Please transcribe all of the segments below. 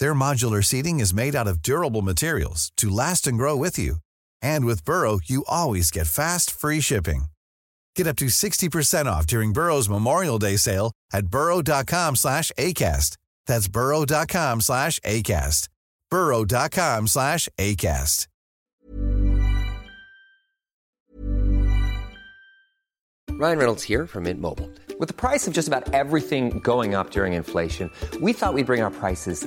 Their modular seating is made out of durable materials to last and grow with you. And with Burrow, you always get fast, free shipping. Get up to 60% off during Burrow's Memorial Day sale at burrow.com slash ACAST. That's burrow.com slash ACAST. burrow.com slash ACAST. Ryan Reynolds here from Mint Mobile. With the price of just about everything going up during inflation, we thought we'd bring our prices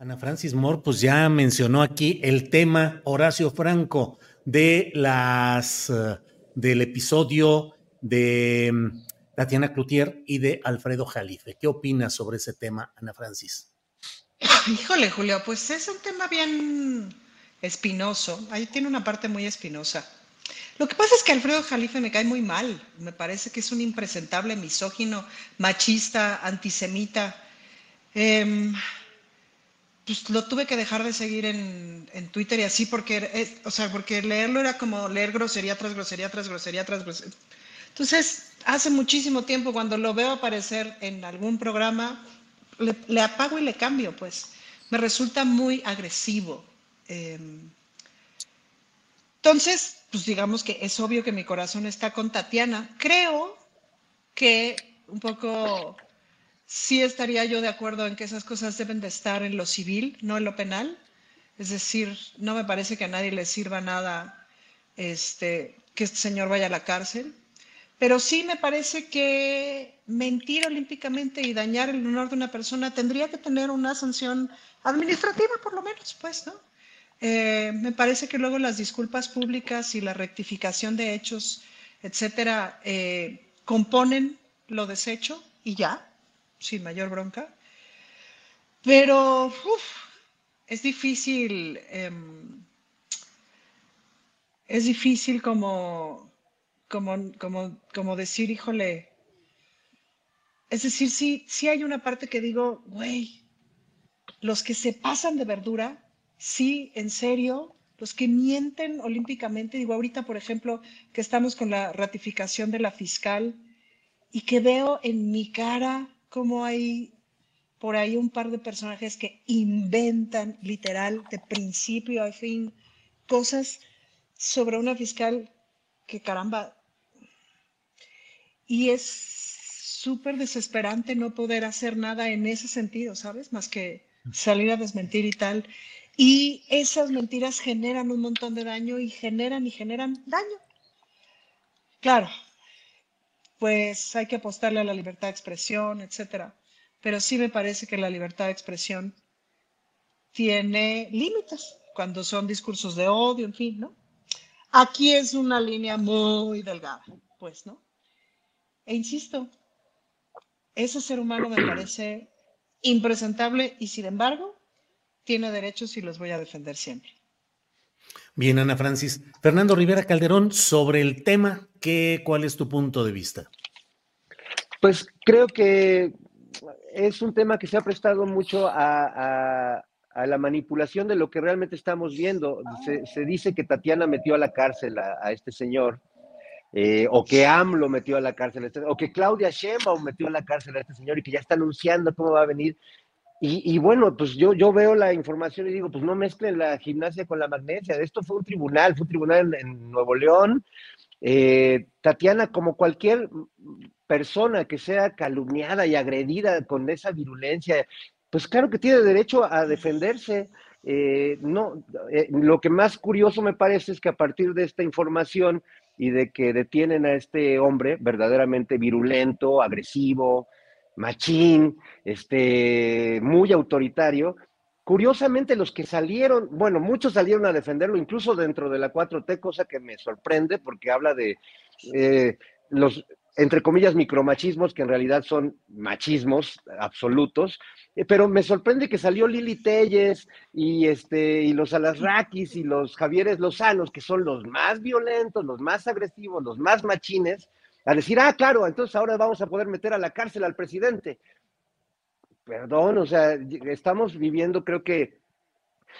Ana Francis Moore, pues ya mencionó aquí el tema Horacio Franco de las eh, del episodio de mm, Tatiana Cloutier y de Alfredo Jalife. ¿Qué opinas sobre ese tema, Ana Francis? Híjole, Julio, pues es un tema bien espinoso. Ahí tiene una parte muy espinosa. Lo que pasa es que Alfredo Jalife me cae muy mal. Me parece que es un impresentable misógino, machista, antisemita. Em, pues lo tuve que dejar de seguir en, en Twitter y así porque, o sea, porque leerlo era como leer grosería tras grosería tras grosería tras grosería. Entonces, hace muchísimo tiempo cuando lo veo aparecer en algún programa, le, le apago y le cambio, pues. Me resulta muy agresivo. Em, entonces, pues digamos que es obvio que mi corazón está con Tatiana. Creo que un poco sí estaría yo de acuerdo en que esas cosas deben de estar en lo civil, no en lo penal. Es decir, no me parece que a nadie le sirva nada este, que este señor vaya a la cárcel. Pero sí me parece que mentir olímpicamente y dañar el honor de una persona tendría que tener una sanción administrativa, por lo menos, pues, ¿no? Eh, me parece que luego las disculpas públicas y la rectificación de hechos, etcétera, eh, componen lo deshecho y ya, sin mayor bronca. Pero es difícil, em, es difícil como, como, como, como decir, híjole, es decir, sí, sí hay una parte que digo, güey, los que se pasan de verdura, sí, en serio, los que mienten olímpicamente, digo, ahorita, por ejemplo, que estamos con la ratificación de la fiscal y que veo en mi cara cómo hay por ahí un par de personajes que inventan literal de principio a fin cosas sobre una fiscal que caramba. Y es súper desesperante no poder hacer nada en ese sentido, ¿sabes? Más que salir a desmentir y tal. Y esas mentiras generan un montón de daño y generan y generan daño. Claro, pues hay que apostarle a la libertad de expresión, etcétera. Pero sí me parece que la libertad de expresión tiene límites cuando son discursos de odio, en fin, ¿no? Aquí es una línea muy delgada, pues, ¿no? E insisto, ese ser humano me parece impresentable y sin embargo tiene derechos y los voy a defender siempre. Bien, Ana Francis. Fernando Rivera Calderón, sobre el tema, ¿qué, ¿cuál es tu punto de vista? Pues creo que es un tema que se ha prestado mucho a, la manipulación de lo que realmente estamos viendo. Se, dice que Tatiana metió a la cárcel a, este señor, eh, o que AMLO metió a la cárcel, este, o que Claudia Sheinbaum metió a la cárcel a este señor y que ya está anunciando cómo va a venir. Y, bueno, pues yo, yo veo la información y digo, pues no mezclen la gimnasia con la magnesia. Esto fue un tribunal, fue un tribunal en, Nuevo León. Eh, Tatiana, como cualquier persona que sea calumniada y agredida con esa virulencia, pues claro que tiene derecho a defenderse. Eh, no, eh, lo que más curioso me parece es que a partir de esta información y de que detienen a este hombre verdaderamente virulento, agresivo, machín, este, muy autoritario, curiosamente los que salieron, bueno, muchos salieron a defenderlo, incluso dentro de la 4T, cosa que me sorprende porque habla de eh, los entre comillas, micromachismos, que en realidad son machismos absolutos, eh, pero me sorprende que salió Lili Telles y, este, y los Alasrakis y los Javieres Lozanos, que son los más violentos, los más agresivos, los más machines, a decir, ah, claro, entonces ahora vamos a poder meter a la cárcel al presidente. Perdón, o sea, estamos viviendo, creo que,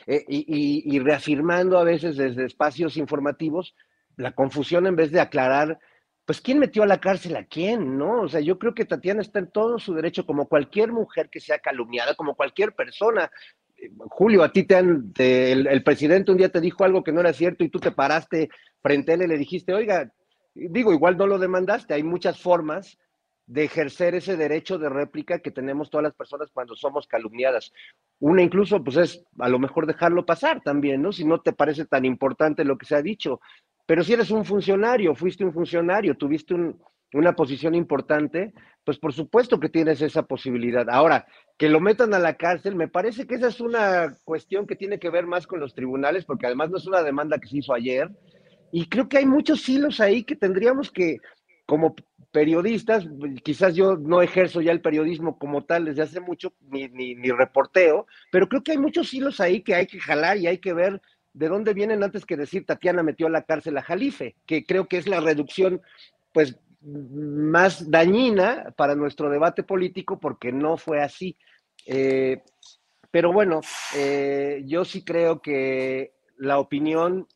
eh, y, y reafirmando a veces desde espacios informativos, la confusión en vez de aclarar pues ¿quién metió a la cárcel a quién? ¿No? O sea, yo creo que Tatiana está en todo su derecho, como cualquier mujer que sea calumniada, como cualquier persona. Julio, a ti te han, el, presidente un día te dijo algo que no era cierto y tú te paraste frente a él y le dijiste, oiga, digo, igual no lo demandaste, hay muchas formas de ejercer ese derecho de réplica que tenemos todas las personas cuando somos calumniadas. Una incluso, pues es a lo mejor dejarlo pasar también, ¿no? Si no te parece tan importante lo que se ha dicho. Pero si eres un funcionario, fuiste un funcionario, tuviste una posición importante, pues por supuesto que tienes esa posibilidad. Ahora, que lo metan a la cárcel, me parece que esa es una cuestión que tiene que ver más con los tribunales, porque además no es una demanda que se hizo ayer. Y creo que hay muchos hilos ahí que tendríamos que, como periodistas, quizás yo no ejerzo ya el periodismo como tal desde hace mucho, ni, ni, reporteo, pero creo que hay muchos hilos ahí que hay que jalar y hay que ver de dónde vienen antes que decir Tatiana metió a la cárcel a Jalife, que creo que es la reducción, pues, más dañina para nuestro debate político porque no fue así. Eh, pero bueno, eh, yo sí creo que la opinión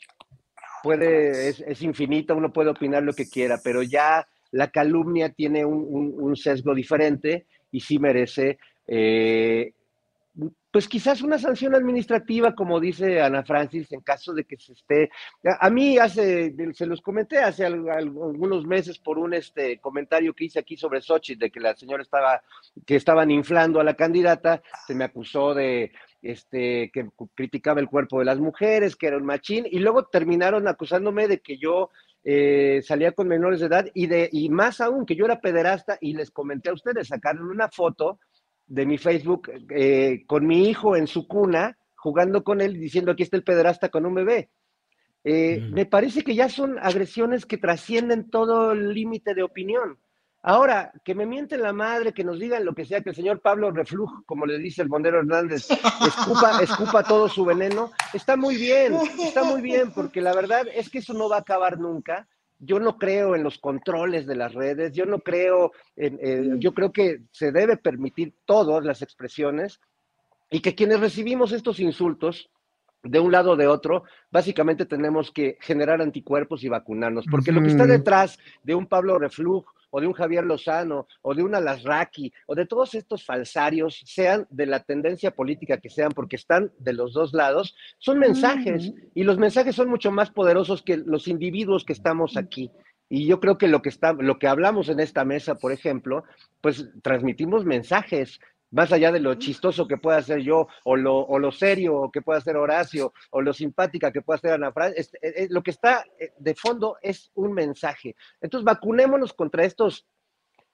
puede, es, infinita, uno puede opinar lo que quiera, pero ya la calumnia tiene un, sesgo diferente y sí merece eh, pues quizás una sanción administrativa, como dice Ana Francis, en caso de que se esté. A mí hace, se los comenté hace algunos meses por un este comentario que hice aquí sobre Sochi, de que la señora estaba, que estaban inflando a la candidata, se me acusó de este que criticaba el cuerpo de las mujeres, que era un machín, y luego terminaron acusándome de que yo eh, salía con menores de edad y de, y más aún que yo era pederasta, y les comenté a ustedes, sacaron una foto de mi Facebook eh, con mi hijo en su cuna, jugando con él, diciendo aquí está el pederasta con un bebé. Eh, mm. Me parece que ya son agresiones que trascienden todo el límite de opinión. Ahora, que me mienten la madre, que nos digan lo que sea, que el señor Pablo Reflujo, como le dice el bondero Hernández, escupa, escupa todo su veneno, está muy bien, está muy bien, porque la verdad es que eso no va a acabar nunca. Yo no creo en los controles de las redes, yo no creo, en, yo creo que se debe permitir todas las expresiones y que quienes recibimos estos insultos de un lado o de otro, básicamente tenemos que generar anticuerpos y vacunarnos, porque lo que está detrás de un Pablo Reflug o de un Javier Lozano, o de un Alasraqui, o de todos estos falsarios, sean de la tendencia política que sean, porque están de los dos lados, son mensajes, y los mensajes son mucho más poderosos que los individuos que estamos aquí. Y yo creo que lo que está, lo que hablamos en esta mesa, por ejemplo, pues transmitimos mensajes, más allá de lo chistoso que pueda ser yo, o lo, o lo serio que pueda ser Horacio, o lo simpática que pueda ser Ana Fran, lo que está eh, de fondo es un mensaje. Entonces, vacunémonos contra estos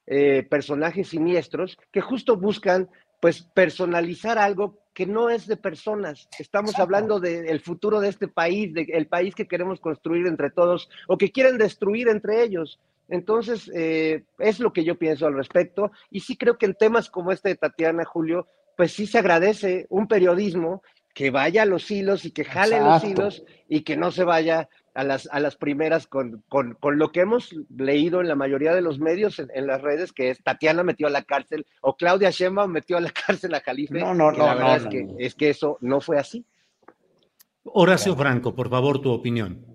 eh, personajes siniestros que justo buscan, pues, personalizar algo que no es de personas. Estamos hablando del futuro de este país, del país que queremos construir entre todos, o que quieren destruir entre ellos. Entonces, eh, es lo que yo pienso al respecto. Y sí creo que en temas como este de Tatiana, Julio, pues sí se agradece un periodismo que vaya a los hilos y que jale los hilos y que no se vaya a las, a las primeras con, con, con, lo que hemos leído en la mayoría de los medios en, las redes, que es Tatiana metió a la cárcel o Claudia Sheinbaum metió a la cárcel a Jalife. No, no, no. La verdad no, es, que, es que eso no fue así. Horacio Franco, por favor, tu opinión.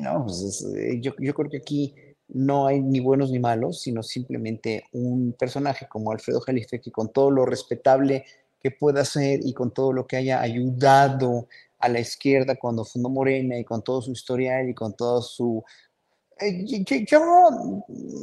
No, pues eh, yo, yo creo que aquí no hay ni buenos ni malos, sino simplemente un personaje como Alfredo Jalife que con todo lo respetable que pueda ser y con todo lo que haya ayudado a la izquierda cuando fundó Morena y con todo su historial y con todo su... Eh, yo,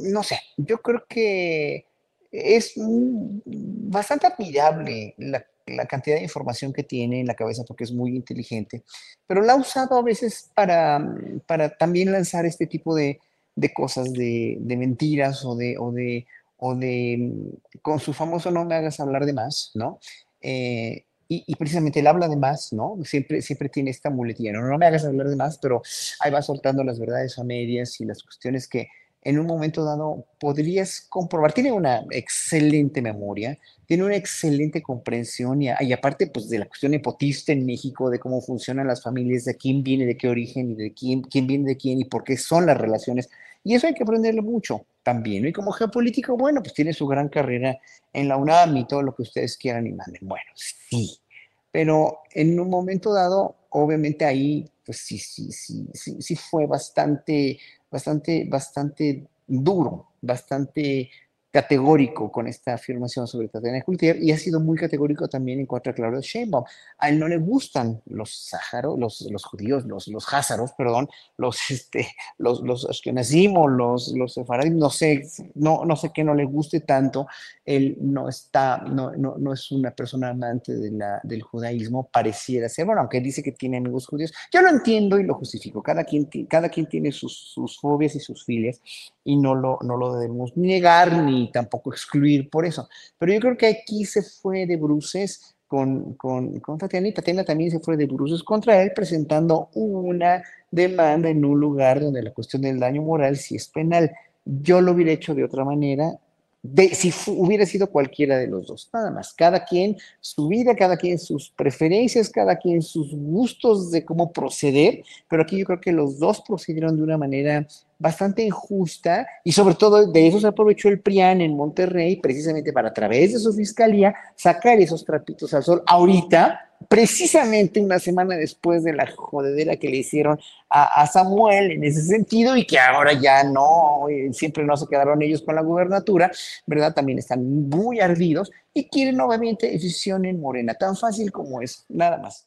no sé, yo creo que es bastante admirable la, la, cantidad de información que tiene en la cabeza porque es muy inteligente, pero la ha usado a veces para, para también lanzar este tipo de, de cosas, de, de, mentiras o de, o de, o de, con su famoso no me hagas hablar de más, ¿no? Eh, y, precisamente él habla de más, ¿no? Siempre, siempre tiene esta muletilla, ¿no? No me hagas hablar de más, pero ahí va soltando las verdades a medias y las cuestiones que en un momento dado podrías comprobar. Tiene una excelente memoria, tiene una excelente comprensión y, y, aparte pues de la cuestión nepotista en México, de cómo funcionan las familias, de quién viene, de qué origen y de quién, quién viene de quién y por qué son las relaciones. Y eso hay que aprenderle mucho también. Y como geopolítico, bueno, pues tiene su gran carrera en la UNAM y todo lo que ustedes quieran y manden. Bueno, sí. Pero en un momento dado, obviamente ahí, pues sí, sí, sí, sí, sí fue bastante, bastante, bastante duro, bastante categórico con esta afirmación sobre Tatiana Cloutier y ha sido muy categórico también en cuanto a Claudia Sheinbaum. A él no le gustan los sájaros, los, los judíos, los, los házaros, perdón, los, este, los, los ashkenazim los, los sefaradim, no sé, no, no sé qué no le guste tanto. Él no está, no, no, no es una persona amante de la, del judaísmo, pareciera ser, bueno, aunque dice que tiene amigos judíos, yo lo entiendo y lo justifico. Cada quien, cada quien tiene sus, sus fobias y sus filias y no lo, no lo debemos negar ni tampoco excluir por eso. Pero yo creo que aquí se fue de bruces con, con, con Tatiana y Tatiana también se fue de bruces contra él presentando una demanda en un lugar donde la cuestión del daño moral sí es penal. Yo lo hubiera hecho de otra manera, de, si hubiera sido cualquiera de los dos, nada más. Cada quien su vida, cada quien sus preferencias, cada quien sus gustos de cómo proceder, pero aquí yo creo que los dos procedieron de una manera bastante injusta y sobre todo de eso se aprovechó el PRIAN en Monterrey precisamente para a través de su fiscalía sacar esos trapitos al sol ahorita precisamente una semana después de la jodedera que le hicieron a, Samuel en ese sentido y que ahora ya no, eh, siempre no se quedaron ellos con la gubernatura, ¿verdad? También están muy ardidos y quieren obviamente decisión en Morena, tan fácil como es, nada más.